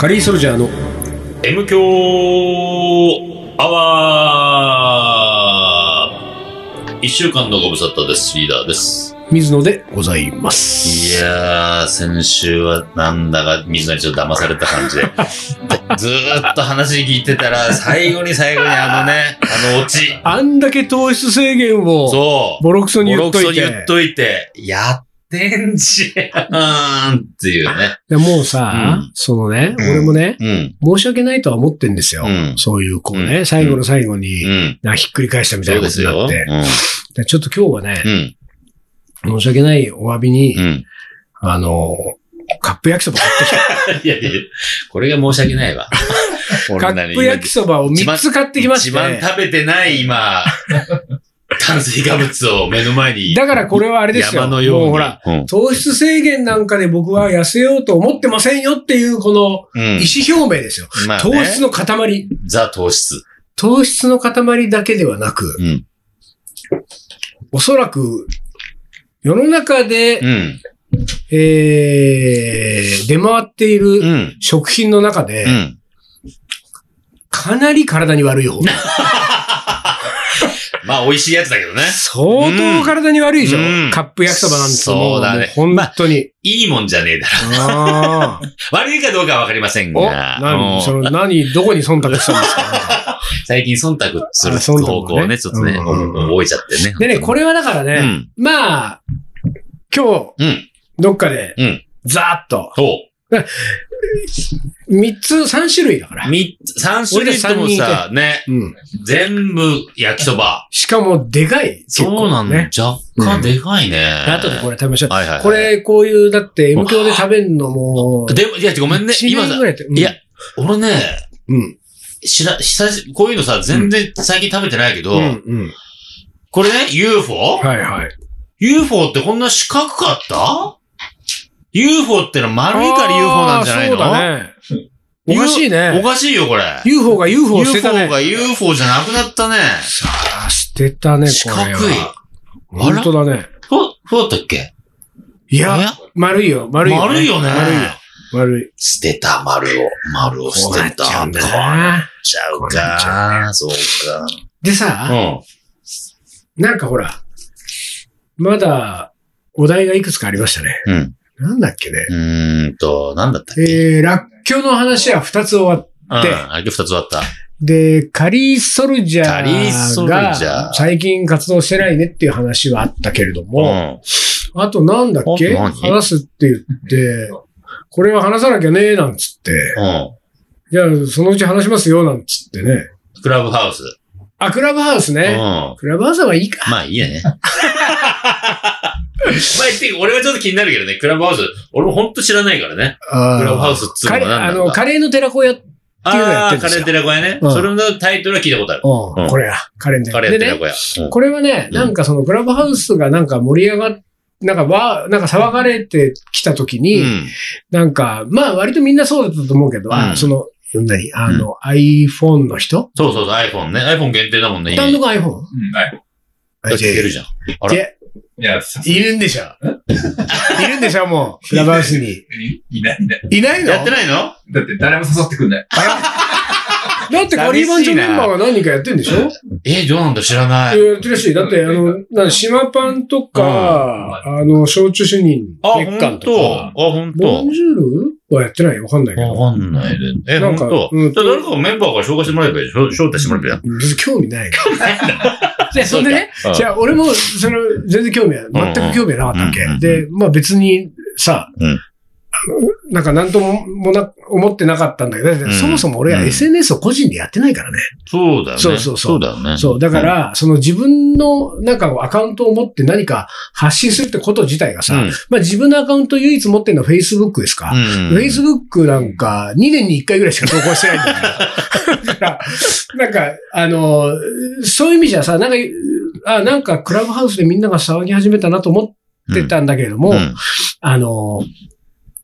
カリーソルジャーの M 強アワー一週間のご無沙汰です。リーダーです。水野でございます。いやー、先週はなんだか水野にちょっと騙された感じで。ずーっと話聞いてたら、最後に最後にあのね、あのオチ。あんだけ糖質制限をそう。ボロクソに言っといて。ボロクソに言っといて、やってんじゃんっていうね。いやもうさ、うんそのね、うん俺もね、うん。申し訳ないとは思ってんですよ。うんそういう、こうね、うん最後の最後に、うん。なひっくり返したみたいなですよ。ことになって。でちょっと今日はねう、ん。申し訳ないお詫びに、うん。あの、カップ焼きそば買ってき いやいや、これが申し訳ないわ。た。カップ焼きそばを3つ買ってきまし一番て。食べてない今、炭水化物を目の前に。だからこれはあれですよ。山のように。もうほら、うん。糖質制限なんかで僕は痩せようと思ってませんよっていうこのうん意思表明ですよ。まあね糖質の塊。ザ糖質。糖質の塊だけではなく、うん。おそらく世の中で、うん。えー、出回っていうるん。食品の中で、うん。かなり体に悪い方。まあ、美味しいやつだけどね。相当体に悪いでしょ、うんカップ焼きそばなんてもそうだね本当に。いいもんじゃねえだろ。ああ。悪いかどうかはわかりませんお、が。うん何その、何、どこに忖度したんですか？最近忖度する方向をね、ちょっとね、覚えちゃってね。でね、これはだからね、うん。まあ、今日、うん。どっかで、うん。ざーっと、そう。三つ、三種類だから。三つ、三種類ともさ、ね、うん。全部焼きそば。しかも、でかい。そうなんだ。ね。若干でかいね。あとでこれ食べましょう。はいはいはい。これ、こういう、だって、M 教で食べるのも、でも、いや、ごめんね。1今さいやってうんいや、俺ね、うん。知ら、久し、こういうのさ、全然最近食べてないけど、うん、うん。これね、UFO?UFO、はいはい。UFO ってこんな四角かった？?UFO ってのは丸いから UFO なんじゃないの？そうだね。おかしいおね。かしいよ、これ。UFO が UFO を捨てた UFO ね。が UFO じゃなくなったね。さあ、捨てたね、四これ角い。は。本当だね。そう、そうだったっけ？いや、え丸いよ、丸いよ、丸いよね。丸いよ。丸い。捨てた丸を、丸を捨てた。こうよなっな。ちゃうこうなっちゃうか。そうか。でさ、うん。なんかほら、まだ、お題がいくつかありましたね。うん。なんだっけね。うーんと、なんだったっけ？えー、ラッキョの話は2つ終わっうん。であれ二つ終わった。で、カリーソルジャカリーソールジャーが最近活動してないねっていう話はあったけれどうも、ん。あとなんだっけ？あと何？話すって言って、これは話さなきゃねなんつって、うん。じゃあそのうち話しますよなんつってね。クラブハウス。あ、クラブハウスうん。ね。まクラブハウスはいいか。あいいやね。まあ言って俺はちょっと気になるけどね、クラブハウス。俺もほんと知らないからね。クラブハウスっつうのカレーあの、は何なんだカレーの寺子屋、うん、いうのやああてるんですよレー寺子屋ね。うんそれのタイトルは聞いたことある。うんこれや、カレーのカ寺子屋。でね、レー寺子屋。これはね、うんなんかそのクラブハウスがなんか盛り上がっなんかわ、なんか騒がれてきたときに、うん。なんか、まあ割とみんなそうだったと思うけど、あうんその、何？あの、iPhone の人？そうそうそう、iPhone ね。iPhone 限定だもんね。単独 iPhone? うん、はい。聞けるじゃん。あらいや、いや、いるんでしょ？いるんでしょ？もう、クラブハウスに。いないいない。いないの？やってないの？だって誰も誘ってくんない。だってカリーバンチョメンバーが何人かやってんでしょ？え、どうなんだ？知らないい。ややってるらしい。だって、あの、なん島パンとか、あの、焼酎主任、あ、ほ月間とんと。あ、か、ほんとボン。ジュールはやってない？わかんないけど。わかんないで。え、なんか。うんじゃあ誰かメンバーから紹介してもらえばいいでしょ？招待してもらえばいい別に興味ない。で、そんでね、じゃあ俺も、その、全然興味は、全く興味はなかったわけ。で、まあ別にさうん、なんか何とももな、思ってなかったんだけど、そもそも俺はうん SNS を個人でやってないからね。そうだよね。そうそうそうそうだよね。そう。だから、その自分のなんかアカウントを持って何か発信するってこと自体がさ、うんまあ自分のアカウント唯一持ってるのは Facebook ですか、うん。Facebook なんか2年に1回ぐらいしか投稿してないん だから、なんか、あの、そういう意味じゃさ、なんか、あ、なんかクラブハウスでみんなが騒ぎ始めたなと思ってたんだけれども、うん。あの、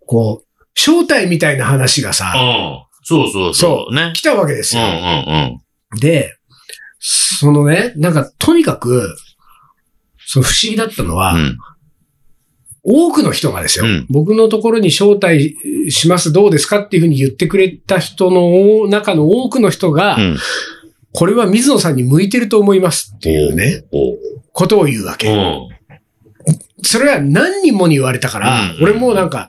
こう、正体みたいな話がさ、うんそうそうそう。ね。来たわけですうんよ。うんで、そのね、なんか、とにかく、その不思議だったのは、うん。うん。多くの人がですよ、うん僕のところに招待します、どうですかっていうふうに言ってくれた人の中の多くの人が、うん。これは水野さんに向いてると思いますっていうね、おうことを言うわけ。うん。それは何人もに言われたから、うん。俺もなんか、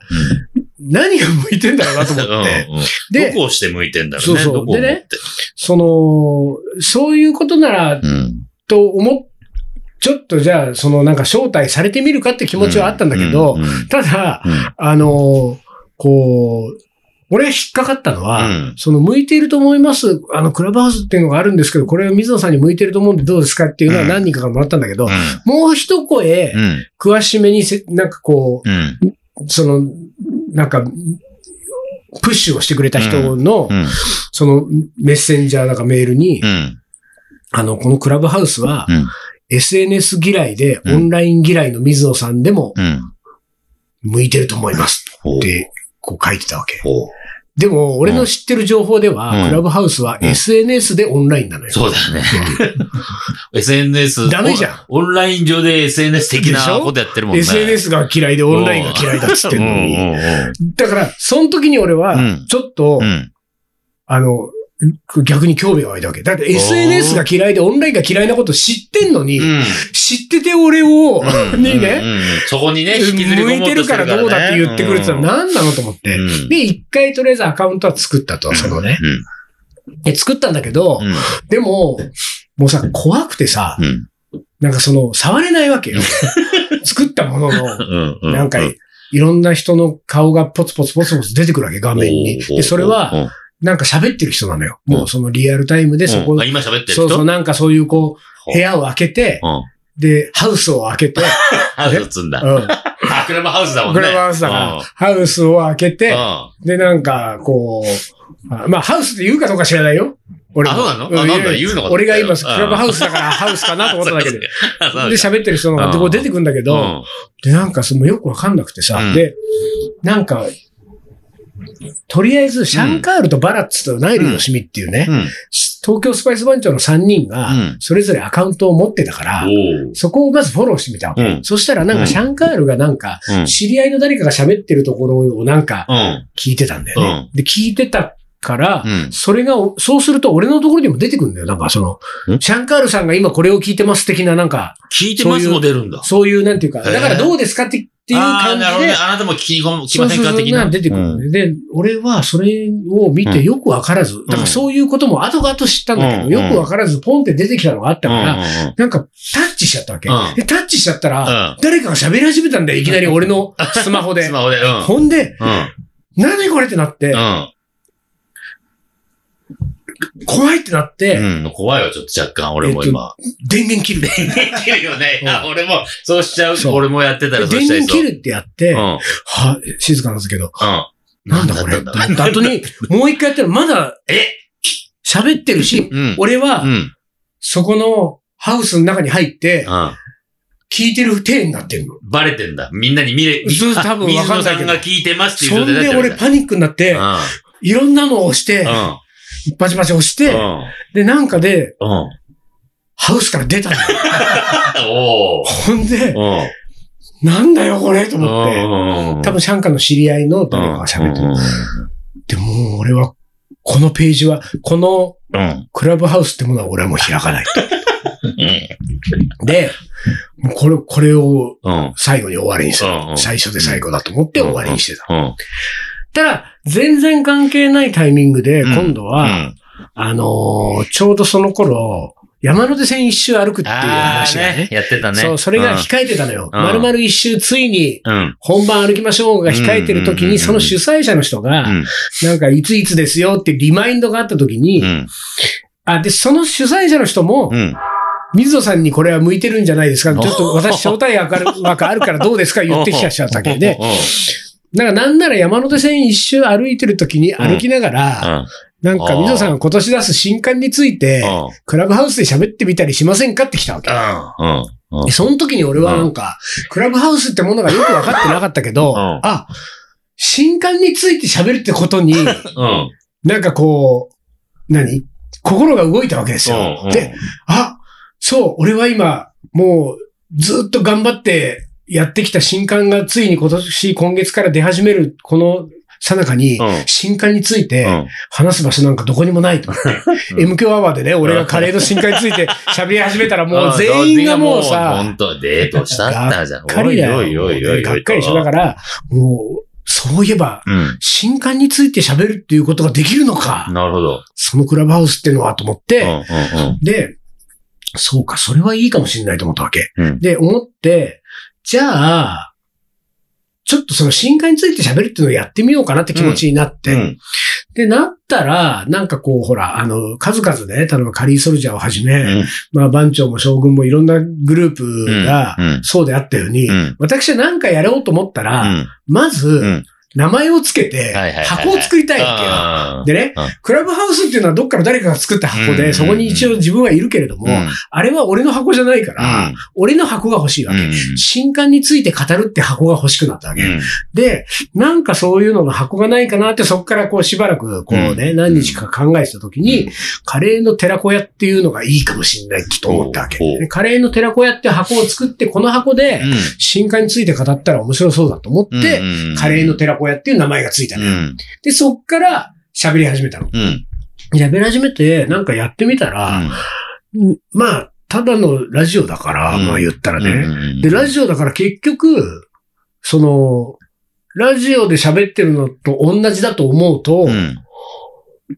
何が向いてんだろうなと思って。でどこをして向いてんだろうね。そうそう。でねその、そういうことなら、うん。と思っ、ちょっとじゃあ、そのなんか招待されてみるかって気持ちはあったんだけど、ただ、うん。あの、こう、俺が引っかかったのは、うんその向いていると思います。あの、クラブハウスっていうのがあるんですけど、これは水野さんに向いてると思うんでどうですかっていうのはうん何人かからもらったんだけど、うんもう一声、うん。詳しめにせ、なんかこうその、なんか、プッシュをしてくれた人の、うん。そのメッセンジャーだかメールに、うん。あの、このクラブハウスは、うん SNS 嫌いで、うんオンライン嫌いの水野さんでもうん。向いてると思いますって、こう書いてたわけ。ほうでも、俺の知ってる情報では、うんクラブハウスはうん SNS でオンラインなのよ。そうだよね。SNS。ダメじゃんオン。ライン上で SNS 的なことやってるもんね。SNS が嫌いでオンラインが嫌いだっつってんのに。だから、その時に俺はうん、ちょっと。あの、逆に興味が湧いたわけ。だって SNS が嫌いでオンラインが嫌いなこと知ってんのに、うん知ってて俺を、うんにね、うんうんそこにね、引きずり向いてるからどうだって言ってくるってのはな何なのと思って。うんで、一回とりあえずアカウントは作ったと、そのね。で、作ったんだけど、うん。でも、もうさ、怖くてさう、ん。なんかその、触れないわけよ。作ったものの。なんか、いろんな人の顔がポツポツポツポツ出てくるわけ、画面に。で、それは、、なんか喋ってる人なのよ。もうそのリアルタイムでそこうんあ、今喋ってる人？そうそう、なんかそういうこう、部屋を開けて、うん。で、ハウスを開けて、ハウス積んだ。うん。あ、クラブハウスだもんね。グラブハウスだからうん、ハウスを開けて、うん。で、なんか、こう、あまあ、ハウスって言うかどうか知らないよ。俺もあそうなの？んあなんだ言うのか俺が今、うんクラブハウスだからハウスかなと思っただけで。で、喋ってる人が出てくるんだけど、で、なんかそのよくわかんなくてさ、うんで、なんか、とりあえず、シャンカールとバラッツとナイル・ヨシミっていうね、うん。東京スパイス番長の3人がうん、それぞれアカウントを持ってたから、おそこをまずフォローしてみたわけ。うんそしたらなんかシャンカールがなんか、うん。知り合いの誰かが喋ってるところをなんかうん。聞いてたんだよね。で、聞いてたから、うん。それが、そうすると俺のところにも出てくるんだよ。なんかその、んシャンカールさんが今これを聞いてます的ななんか、聞いてますも出るんだ。そういうなんていうか、だからどうですかってっていうああ、感じなるほどね。で、あなたも聞き込きそうそうそうませんか的な。な出てくるんだよ。で、俺はそれを見てよくわからず、だからそういうことも後々知ったんだけど、うんよくわからずポンって出てきたのがあったうん。から、うんなんかタッチしちゃったわけ。うんで、タッチしちゃったら、うん。誰かが喋り始めたんだよ、いきなり俺のスマホで ス。マホで。うん。ほんで、うん。何これってなって、うん。怖いってなって、うん。怖いわ、ちょっと若干、俺も今。電源切る。できるよね。うんあ、俺も、そうしちゃう。俺もやってたらそう電しちゃいそう。源切るってやって、うん。は、静かなんですけど、うん。なんだこれ。なんだったんだ後に、もう一回やったらまだえ？喋ってるし、うん。俺はう、ん。そこのハウスの中に入って、うん。聞いてる体になってるの。バレてんだ。みんなに見れ、そう多分わかんないけど水野さんが聞いてますっていうそんで俺パニックになって、いろんなのを押して、うん。バチバチ押して、うん。で、なんかで。ハウスから出たのよ。おー。ほんで、うん。なんだよこれと思って、うん多分シャンカの知り合いの誰かが喋ってる。でも俺は、このページは、この。クラブハウスってものは俺はもう開かないと。で、これ、これをうん。最後に終わりにする。最初で最後だと思って終わりにしてた。うん。ただ、全然関係ないタイミングで、うん今度は、あのーちょうどその頃、山手線一周歩くっていうあ話がねあね。。やってたね。そう、それが控えてたのよ。うん丸々一周ついにうん。本番歩きましょうが控えてる時に、うんうんうんうんその主催者の人が、うん。なんかいついつですよってリマインドがあった時に、うん。あ、で、その主催者の人も、うん。水野さんにこれは向いてるんじゃないですか？ちょっと私 招待枠ある枠あるからどうですか？言ってきちゃったわけで。だからなんなら山手線一周歩いてる時に歩きながら、なんか水野さんが今年出す新刊について、クラブハウスで喋ってみたりしませんかって来たわけ。その時に俺はなんか、クラブハウスってものがよく分かってなかったけど、ん。あ、新刊について喋るってことに、うん。なんかこう、何？心が動いたわけですよ。うん。で、あ、そう、俺は今、もう、ずっと頑張って、やってきた新刊がついに今年、今月から出始める、このさなかに、うん新刊についてうん話す場所なんかどこにもないと思って。うん M 響アワーでね、俺がカレーの新刊について 喋り始めたらもう全員がもうさ、本当デートした？ったじゃん。がっかりだよ。おいおいおいおいおい。がっかりしだから、もう、そういえば、うん。新刊について喋るっていうことができるのか。なるほど。そのクラブハウスっていうのはと思って、うんうんで、そうか、それはいいかもしれないと思ったわけ。うんで、思って、じゃあ、ちょっとその新刊について喋るっていうのをやってみようかなって気持ちになって、うん。で、なったら、なんかこう、ほら、あの、数々ね、例えばカリーソルジャーをはじめ、うん。まあ、番長も将軍もいろんなグループがうん。うん、そうであったように、うん。私は何かやろうと思ったら、うん。まず、ん名前をつけて箱を作りたいわけよ。でねうん、クラブハウスっていうのはどっから誰かが作った箱で、うん。そこに一応自分はいるけれども、うん。あれは俺の箱じゃないから、俺の箱が欲しいわけ。うん。新刊について語るって箱が欲しくなったわけ。うん。で、なんかそういうのの箱がないかなって、そこからこうしばらくこうね、うん。何日か考えてた時に、カレーの寺子屋っていうのがいいかもしれないと思ったわけ。カレーの寺子屋って箱を作って、この箱でうん。新刊について語ったら面白そうだと思って、うん。カレーの寺子屋っていう名前がついたのよ。うん。で、そっから喋り始めたの。うん。喋り始めて、なんかやってみたら、うんまあ、ただのラジオだから、うんまあ言ったらね。ねで、ラジオだから結局、その、ラジオで喋ってるのと同じだと思うと、うん。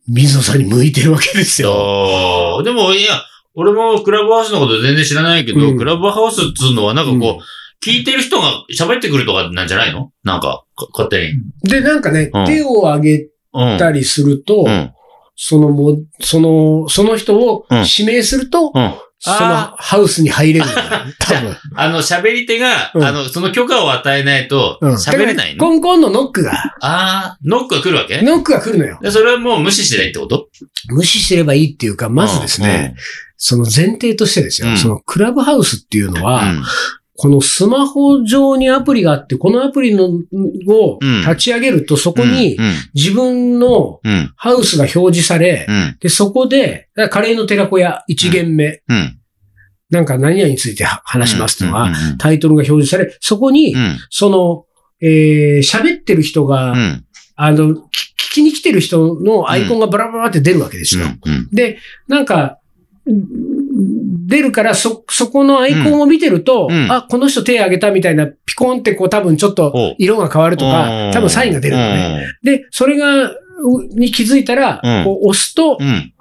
水野さんに向いてるわけですよ。でも、いや、俺もクラブハウスのこと全然知らないけど、うんクラブハウスっつうのはなんかこう、うん聞いてる人が喋ってくるとかなんじゃないの？なんか、か勝手に。で、なんかね、うん手を挙げうん。たりすると、うん。そのも、その、その人をうん指名すると、うん。そのあハウスに入れるんだよ。多分。あの、喋り手が、うんあの、その許可を与えないと、うん喋れないの、だからコンコンのノックが、ああ、ノックが来るわけ？ノックが来るのよ。でそれはもう無視してないってこと？無視すればいいっていうか、まずですね、、その前提としてですよ、うんそのクラブハウスっていうのうんは、このスマホ上にアプリがあって、このアプリのをうん立ち上げると、そこにうん。自分のうん。ハウスが表示され、うん。で、そこで、カレーの寺子屋一元目、うん。なんか何々について話しますとか、うん。タイトルが表示され、そこにう、ん。その、えー喋ってる人が、うん。あの、聞聞きに来てる人のアイコンがバラバラって出るわけですよ。うん。で、なんか、うん出るから、そ、そこのアイコンを見てると、うんうんあ、この人手挙げたみたいな、ピコンってこう多分ちょっとお色が変わるとか、多分サインが出るのね。で、それが、うに気づいたら、うんこう押すと、うん。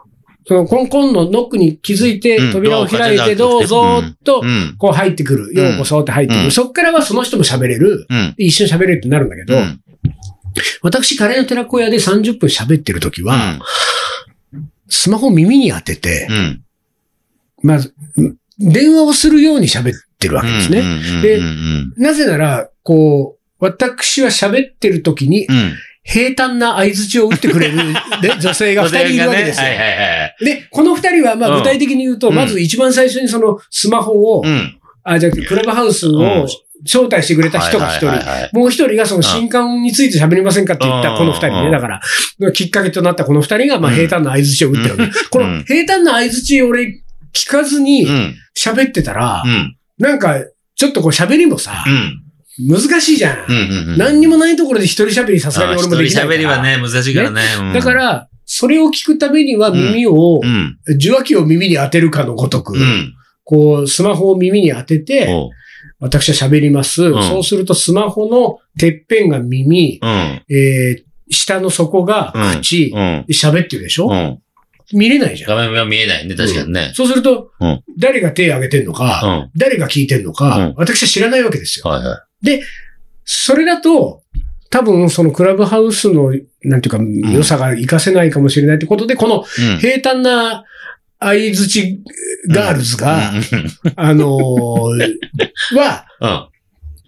そのコンコンのノックに気づいてうん、扉を開いて、どうぞ、とう、ん。こう入ってくる。うんようこそって入ってくうんる。そっからはその人も喋れる。うん。一緒に喋れるってなるんだけど、うん。私、カレーの寺子屋で30分喋ってる時は、スマホを耳に当てて、うん。まず、ん電話をするように喋ってるわけですね。ねでうん。なぜなら、こう、私は喋ってる時に、うん。平坦な合図を打ってくれる、ね、女性が二人いるわけですよ。はいはいはい。で、この二人は、まうんあ具体的に言うと、うんまず一番最初にそのスマホを、うん。あ、じゃあクラブハウスうんを招待してくれた人が一人。はいはいはいはいもう一人がその新刊について喋りませんかって言ったこの二人ね。うんだから、きっかけとなったこの二人が、まあうん平坦な合図を打ってるわけ。この平坦な合図俺聞かずにうん。喋ってたらう、ん。なんか、ちょっとこう喋りもさう、ん。難しいじゃん。うん。うん。何にもないところで一人喋りさすがに俺もできないから。一人喋りはね、難しいからね。うんだか、ら、それを聞くためには耳をう、ん。受話器を耳に当てるかのごとく、うん。こう、スマホを耳に当てて、私は喋ります。んそうするとスマホのてっぺんが耳、うん。えー、下の底が口、うん。喋ってるでしょ、うん。見れないじゃん。画面が見えないね、確かにね。そうすると、うん誰が手を挙げてんのうん。か、は誰が聞いてんのか、うん私は知らないわけですよ。いはそれだと、多分そのクラブハウスの、なんていうか、良さが活かせないかもしれないってことで、この。平坦な相づちガールズが、あのーは、うん。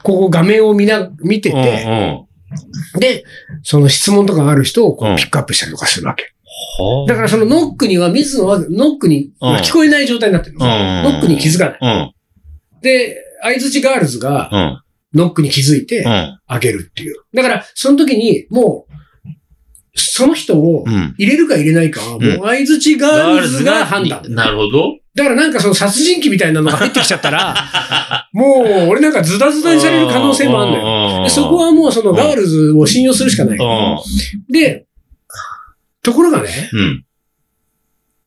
ここ画面を見な、見てうん。て、うん。で、その質問とかがある人をこうんうピックアップしたりとかするわけ。はあだからそのノックには、水野はノックに、うん聞こえない状態になってるの。うんノックに気づかない。うん。で、相づちガールズがうん。ノックに気づいてうん。あげるっていう。だから、その時にもう、その人をうん。入れるか入れないかは、もう相づちガールズが判断。なるほど。だからなんかその殺人鬼みたいなのが入ってきちゃったら、もう、俺なんかズタズタにされる可能性もあるのよ。そこはもうそのガールズを信用するしかない。うで、ところがね、ん。うん。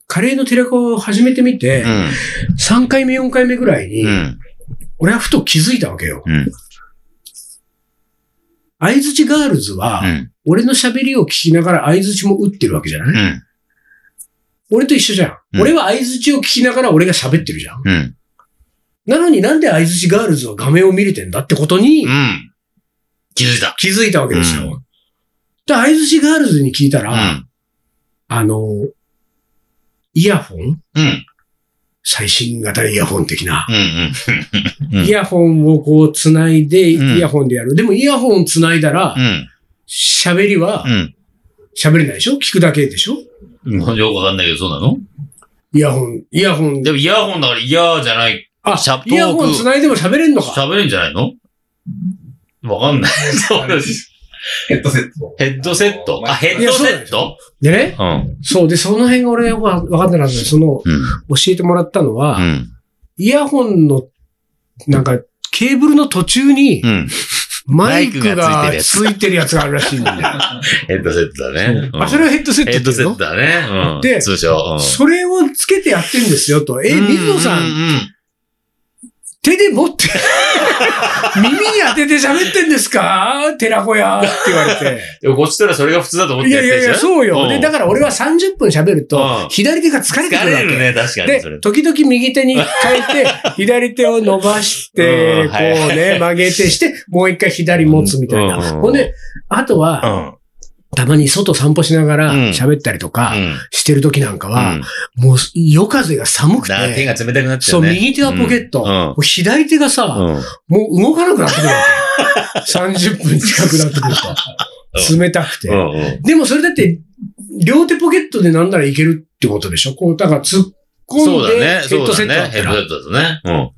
カレーの寺子を始めてみて、3回目、4回目ぐらいに、うん。俺はふと気づいたわけよ。うん。相づちガールズは、うん。俺の喋りを聞きながら相づちも打ってるわけじゃない、うん。俺と一緒じゃん。うん俺は相づちを聞きながら俺が喋ってるじゃん。うん。なのになんで相づちガールズは画面を見れてんだってことにうん。気づいた。気づいたわけですよ。うで、相づちガールズに聞いたら、うん。あの、イヤホン？うん。最新型イヤホン的な。うん。うん。イヤホンをこう繋いで、うんイヤホンでやる。でもイヤホン繋いだらう、ん。喋りはうん。喋れないでしょ？聞くだけでしょ？うん。よくわかんないけど、そうなの？イヤホン、イヤホン。でもイヤホンだから嫌じゃない。あシャイヤホン繋いでも喋れんのか？喋れんじゃないの？わかんない。そうです。ヘッドセット。ヘッドセット？あ、ヘッドセット？でね、うん。そう。で、その辺が俺よくわかってなかったその、うん。教えてもらったのは、うん。イヤホンの、なんか、ケーブルの途中にう、ん。マイクががついてるやつついてるやつがあるらしいんだよ。ヘッドセットだね。うんあ、それはヘッドセットヘッドセットだね。うん。で通称。うんそれをつけてやってんですよと。え、水野さ、うんん手で持って、耳に当てて喋ってんですか？寺子屋って言われて。でもこっちとらそれが普通だと思っていやいやいや、そうよ。で、だかから俺は30分喋るうとん、左手が疲れてくるわけ。疲れるね、確かに。で、時々右手に変えて、左手を伸ばして、こうね、曲げてして、もう一回左持つみたいな。うんほんで、あとは、うん。たまに外散歩しながらうん喋ったりとかうん。してる時なんかは、うんもう夜風が寒くて、手が冷たくなっちゃそうう、ね。右手はポケット、左手がさ、うん。もう動かなくなってくるわけ。30分近くなってくると。冷たくて。でもそれだって、両手ポケットでなんならいけるってことでしょ？こう、だから突っ込んで、そうだね。ヘッそうだドセットだっ。ねヘッドセ。ットだとね。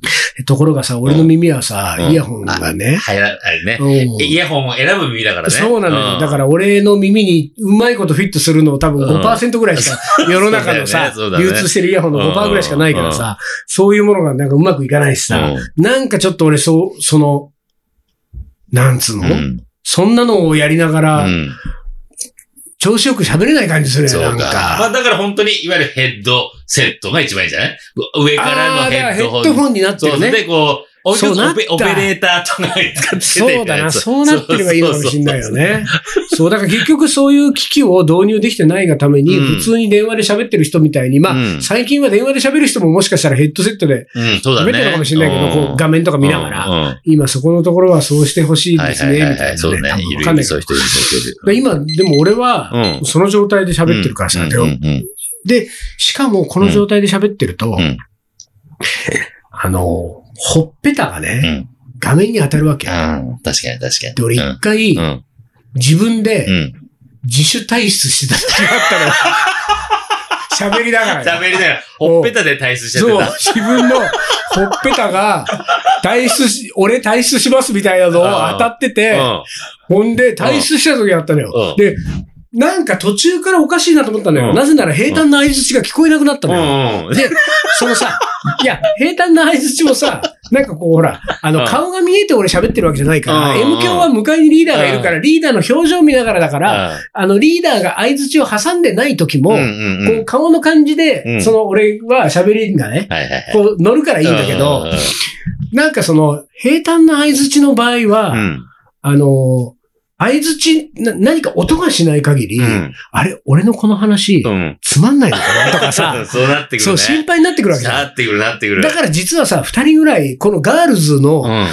ところがさ、俺の耳はさ、うんイヤホンがうん。ね、入ら、あれね。うんイヤホンを選ぶ耳だからね。そうなのよ。だから、ら俺の耳にうまいことフィットするの多分うん5%ぐらいしか、世の中のさ、流通してるイヤホンの5%ぐらいしかないからさ、そういうものがなんかうまくいかないしさ、なんかちょっと俺そう、その、なんつうの、うん。そんなのをやりながうら、ん。調子よく喋れない感じするよ、なんか。まか。あだから本当に、いわゆるヘッドセットが一番いいんじゃない？上からのヘヘッドホン。ッドホンになってるね。そうで、こう、オそうなった。オペレーターとかが使っててそうだな、そうなってればいいのかもしれないよね。そう、だから結局そういう機器を導入できてないがために、うん。普通に電話で喋ってる人みたいに、まあ、うん。最近は電話で喋る人ももしかしたらヘッドセットで。喋ってるのかもしれないけど、こう画面とか見ながら、ら。今そこのところはそうしてほしいですね、み。たいなね。そうね。いいういう人い今、でも俺は、うん。その状態で喋ってるからさ、うんでうんうん。で、しかもこの状態で喋ってると、ん。あの、ほっぺたがね、うん。画面に当たるわけ。うん。確かに確かに。で、俺一回、うん。自分でうん。自主退出してた時があったの。喋りながら。喋りながら、ほっぺたで退出してそうた。、自分のほっぺたが、退出し、俺退出しますみたいなのを当たってて、ほんで退出した時があったのよ。うんで、なんか途中からおかしいなと思ったのよ。うんなぜなら平坦な相槌が聞こえなくなったうのよ。ん。うん。で、そのさ、いや、平坦な相槌もさ、なんかこうほら、あの、うん顔が見えて俺喋ってるわけじゃないから、うん M 響は向かいにリーダーがいるから、リーダーの表情見ながらだから、あの、リーダーが相槌を挟んでない時も、こう顔の感じで、うんその俺は喋りがね。こう乗るからいいんだけど、なんかその、平坦な相槌の場合は、うん。あの、相槌な、何か音がしない限り、うん。あれ、俺のこの話、うん。つまんないのかな？とかさ、そうなってくるね。そう、心配になってくるわけだ。なってくるなってくる。だから実はさ、二人ぐらい、このガールズの、いうん。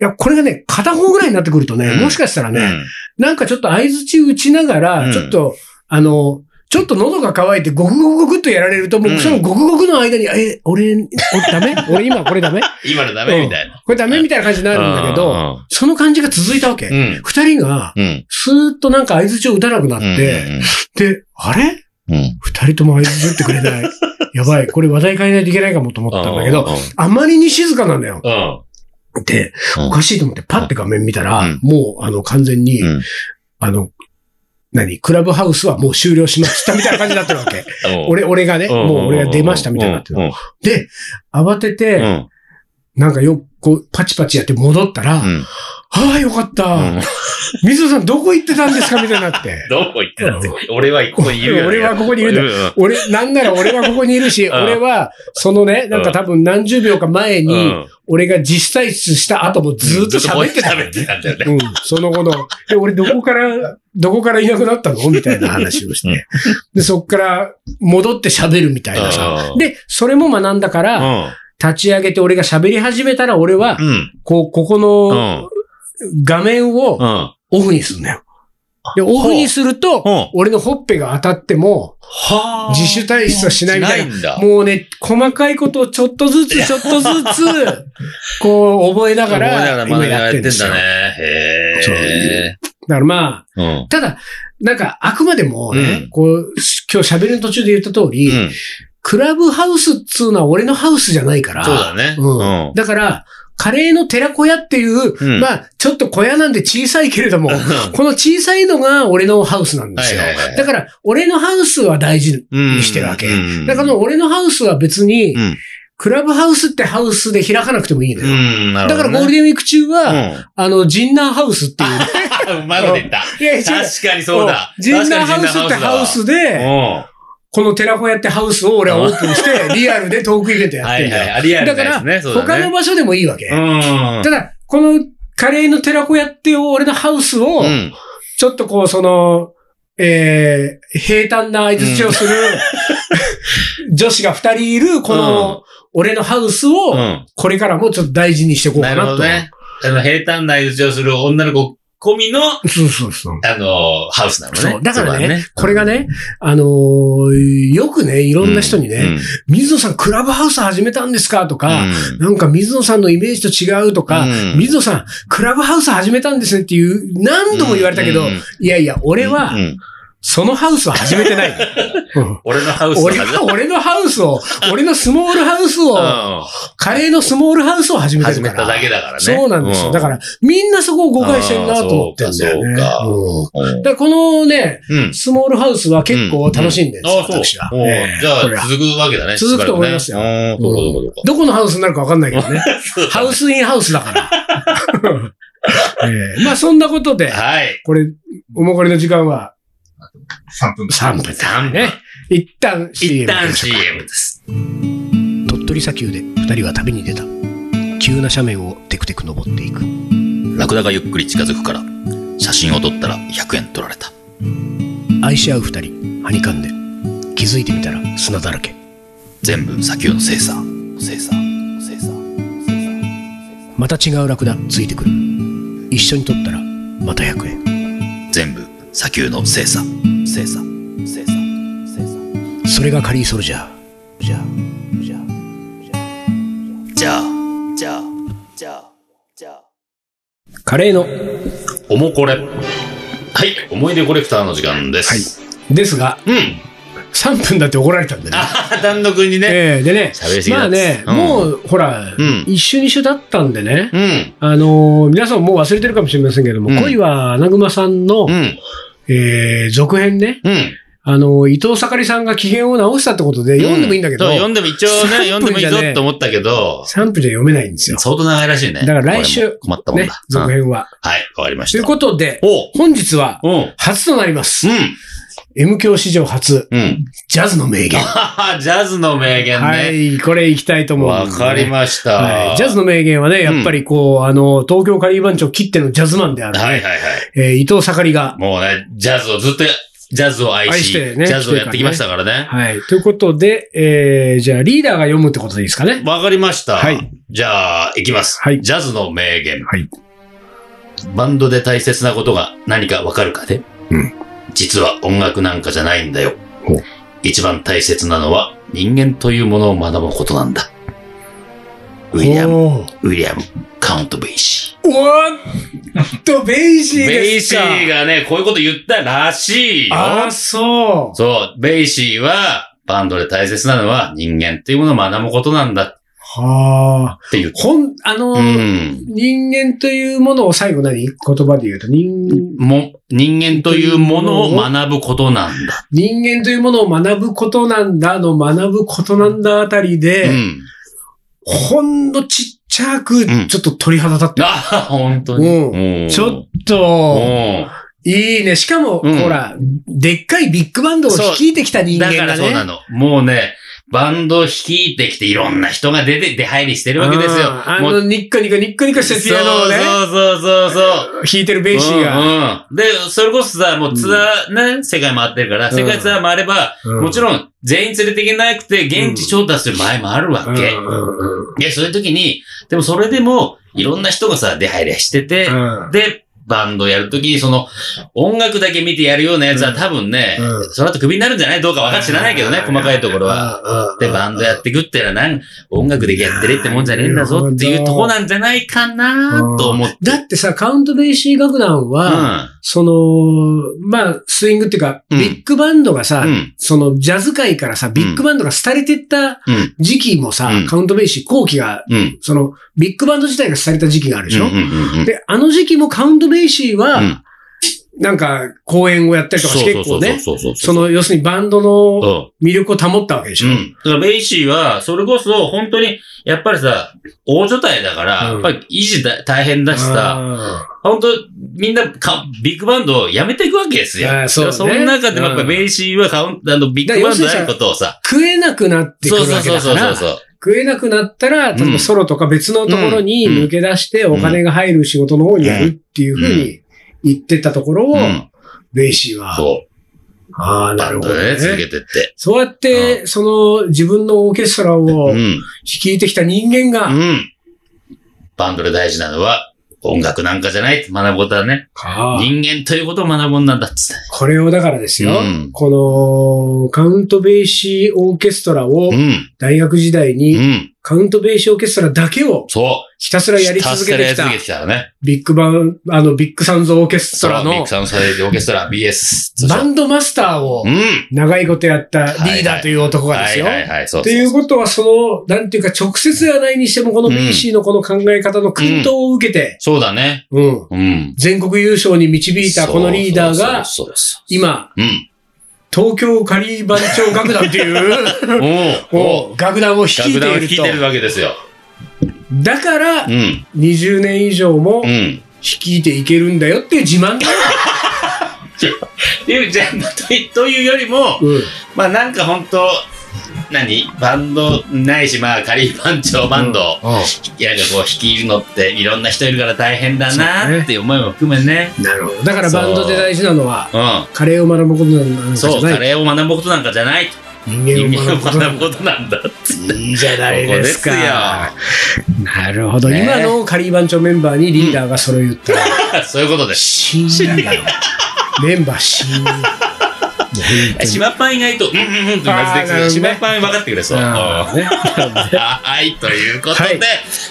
や、これがね、片方ぐらいになってくるとね、うんもしかしたらね、うん。なんかちょっと相槌打ちながら、うんちょっと、あの、ちょっと喉が渇いてゴクゴクゴクっとやられると、もううんそのゴクゴクの間に、え、俺、俺ダメ？俺今これダメ？今のダメ？みたいな。これダメみたいな感じになるんだけど、その感じが続いたわけ。うん。二人が、うん。スーッとなんか相槌を打たなくなっうん。て、で、あれ？うん。二人とも相槌打ってくれない。やばい、これ話題変えないといけないかもと思ったんだけど、うん。あまりに静かなんだよ。うん。で、うんおかしいと思ってパッて画面見たら、うんもう、あの、完全に、うんあの、何クラブハウスはもう終了しましたみたいな感じになってるわけ。うん、俺、俺がね、もう俺が出ましたみたいになってる。うん。で、慌てて、うん。なんかよ、こう、パチパチやって戻ったら、うん。ああ、よかった。うん水野さんどこ行ってたんですかみたいになって。どこ行ってたって。俺はここにいるよ、ね。俺はここにいるんだうん俺、なんなら俺はここにいるし、うん俺は、そのね、なんか多分何十秒か前に、うん俺が実際出した後もずっと喋ってた。喋ってたんだよね。うん、その後の、え、俺どこから、どこからいなくなったの？みたいな話をして。で、そっから戻って喋るみたいなさ。うんで、それも学んだから、立ち上げて俺が喋り始めたら俺はう、ん。こう、ここうん。の画面をうん。オフにするんだよ。で、オフにすると、うん。俺のほっぺが当たっても、は自主退出はしないみたいな。もうね、細かいことをちょっとずつ、ちょっとずつ、こう、覚えながら、思いながら学びながらやってんだね。へ。だからまあ、うん。ただ、なんか、あくまでもね、うんこう、今日喋りの途中で言った通り、うん。クラブハウスっつうのは俺のハウスじゃないから。そうだね。うん。だから、カレーの寺小屋っていう、うんまあ、ちょっと小屋なんで小さいけれども、この小さいのが俺のハウスなんですよ。はいはいはいだから、俺のハウスは大事うん。にしてるわけ。うんだから、俺のハウスは別に、うん。クラブハウスってハウスで開かなくてもいいのうよ。ん。なるだから。ゴールデンウィーク中は、うんあの、ジンナーハウスっていう。うまいこと言った。確かにそうだ。ジンナーハウスってハウスで、うん。この寺子屋ってハウスを俺はオープンして、リアルでトークイベントやってんだよ。はいはい。ありあだから。他の場所でもいいわけ。うん。ただ、このカレーの寺子屋っていう俺のハウスを、うん。ちょっとこう、その、えー、平坦な相槌をする、女子が二人いる、この、俺のハウスうを、ん。これからもちょっと大事にしていこうなかなと。るほどね。あの、平坦な打ちをする女の子込みの、そうそうそう。あの、ハウスなのね。そう。だからね、そうこれがね、あのーよくね、いろんな人にね、うん。水野さんクラブハウス始めたんですかとか、うん。なんか水野さんのイメージと違うとか、うん。水野さんクラブハウス始めたんですねっていう、何度も言われたけど、うん。うん。いやいや、俺はう、んそのハウスは始めてない。うん俺のハウス俺は、俺のハウスを、俺のスモールハウスを、うカレーのスモールハウスを始んめてるから。始めただけだからね。そうなんですよ。だから、みんなそこを誤解してんなと思ってんだよね。あーうんうんだからこのね、うん。スモールハウスは結構楽しんでるんですよ、私は。。じゃあ続くわけだね。続くと思いますよどこのハウスになるか分かんないけど ね。ハウスインハウスだから。ええまあそんなことで、はい。これ、おもこりの時間は3分。3分だ3分ね。一旦 CM 一旦 CM です。鳥取砂丘で二人は旅に出た。急な斜面をテクテク登っていく。ラクダがゆっくり近づくから、写真を撮ったら100円取られた。愛し合う二人、はにかんで。気づいてみたら砂だらけ。全部砂丘の精査。精査。精査。また違うラクダついてくる。一緒に撮ったらまた100円。砂丘の精査。精査。精査。精査。それがカリーソルジャー。じゃあ、じゃあ。じゃあ、じゃあ、じゃあ、じゃあ。カレーの、おもこれ。はい。思い出コレクターの時間です。ですが、うん。3分だって怒られたんでね。ああ、単独にね。ええでねまあね、うんもう、ほら、うん一週二週だったんでね、うん。あのー皆さんもう忘れてるかもしれませんけども、うん恋は穴熊さんの、うん。えー続編ね、うん。あのー伊藤盛りさんが機嫌を直したってことで、読んでもいいんだけど、そう読んでも一応ね、3読んでもいいぞって思ったけど、3分じゃ読めないんですよ。相当長いらしいね。だから来週困ったもんねだ。、続うん編は。はい、わかりました。ということで、お本日はうん。うん。初となります。M 教史上初、うん。ジャズの名言。あ ジャズの名言はね。い、これ行きたいと思うねわかりました。はい。ジャズの名言はね、やっぱりこう、あの、東京カリー番長切ってのジャズマンである、ねはいはいはい。えー伊藤盛りが、もうね、ジャズをずっと、ジャズを愛し、愛してねジャズをやってきましたからね。はい。ということで、えー、じゃあリーダーが読むってことでいいですかね？わかりました。はい。じゃあ、いきます。はいジャズの名言。はい。バンドで大切なことが何かわかるかねうん。実は音楽なんかじゃないんだよ。一番大切なのは人間というものを学ぶことなんだ。ウィリアム、ウィリアム、カウント・ベイシおーっと、ベイシー。ーベイシ。ーがね、こういうこと言ったらしいよ。ああ、そう。そう、ベイシーは、バンドで大切なのは人間というものを学ぶことなんだはあ。って言う。ほん、あの、うん。人間というものを最後何？言葉で言うと、人、も、人間というものを学ぶことなんだ。人間というものを学ぶことなんだの学ぶことなんだあたりで、うん。ほんのちっちゃく、んちょっと鳥肌立った。あ、本当に。うんちょっうと、んいいね。しかも、うんほら、でっかいビッグバンドを率いてきた人間だかがね。らそうなの。もうね、バンドを率いてきていろんな人が出て、出入りしてるわけですよ。あの、ニッコニコニッコニコしてピアノをね、そうそうそうそう。弾いてるベイシーが。うんうん。で、それこそさ、もうツアー、ね、世界回ってるから、うん世界ツアー回れば、うんもちろん全員連れていけなくて、現地調達する場合もあるわけ。で、そういう時に、でもそれでも、いろんな人がさ、出入りしてて、うんで、バンドやるときに、その、音楽だけ見てやるようなやつは多分ね、うんその後クビになるんじゃない？どうかわか知らないけどね、細かいところは。はで、バンドやってくってのは、なん、音楽でやってるってもんじゃねえんだぞっていうとこなんじゃないかなと思って。だってさ、カウントベイシー楽団うは、ん。その、まあ、スイングっていうか、うんビッグバンドがさ、うん。そのジャズ界からさ、ビッグバンドが廃れてったうん。時期もさ、うんカウントベイシー後期が、うん。その、ビッグバンド自体が廃れた時期があるでしょ、うんうんうんうん。で、あの時期もカウントベイシーは、うんなんか、公演をやったりとかして結構ね、その、要するにバンドのうん。魅力を保ったわけでしょ、うん。だからベイシーは、それこそ、本当に、やっぱりさ、大所帯だから、うんやっぱり維持だ大変だしさ、あ本当みんなか、ビッグバンドをやめていくわけですよ。そうねその中でもやっぱりベイシーはカウンあの、ビッグバンドであることをさ、ー食えなくなってくるわけそうそうそうだから、そうそう。食えなくなったら、例えばソロとか別のところにうん抜け出してお金が入る仕事の方にやるっていうふうに言ってたところを、うん。ベイシーは、そああ、う。なるほどね、続ね。けてって。そうやって、その自分のオーケストラをうん。率いてきた人間が、うん。バンドで大事なのは、音楽なんかじゃないって学ぶことはね。か人間ということを学ぶもんなんだっつって。これをだからですよ、うんこのカウントベイシーオーケストラをうん。大学時代うにん。カウントベイシーオーケストラだけをそう。ひたすらやり続けてきたきたよね。ビッグバン、あのビッグサウンズオーケストラそう、ビッのグサウンドサイドオーケストラ BS。バンドマスターをうん。長いことやったリーダーという男がですよ。はいはいはい、そうことは、その、なんていうか、直接ではないにしても、このうん BC のこの考え方の薫陶を受けて、そうだね。うん。うん。全国優勝に導いたこのリーダーが、そうそうそう今、そう。うん。東京カリー番長楽団っていう、楽団を率い楽団をている率いてるわけですよ。と。だからう、ん。20年以上もうん。率いていけるんだよっていう自慢だよ。いう、じゃあ、といというよりも、うん。まあなんか本当何？バンドないし、まあ仮番長バンド、いや、なんかこう率いるのっていろんな人いるから大変だそうねなっていう思いも含めね。なるほど。だからバンドで大事なのは、うカレーを学ぶことなんん。そう、かじゃない。カレーを学ぶことなんかじゃない。人人間を学ぶことなんだ。いいじゃないですか。こなるほど。ね今のカリー番長メンバーにリーダーがそれを言ったら、そういうことです。シーンだよ。メンバーシーン。もう本当に島パン意外と、うんうんうんってあーなるほどね島パン分かってくれそう。はい、ということで、はい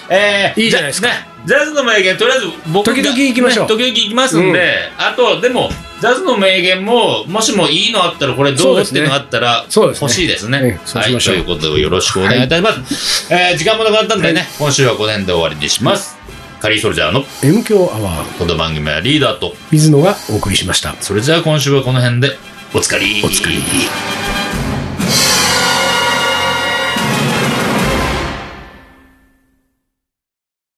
えーいいじゃないですかねジャズの名言、とりあえず僕が時々行きましょうね時々行きますんで、あと、でも、ジャズの名言も、もしもいいのあったら、これどそうっていうのがあったら、欲しいですね。はい、ということで、よろしくお願いいたします。えー時間もなくなったんでね、今週はこの辺で終わりにします。カリーソルジャーの M 強アワー、この番組はリーダーと、水野がお送りしました。それじゃあ今週はこの辺で、おつかり。おつかり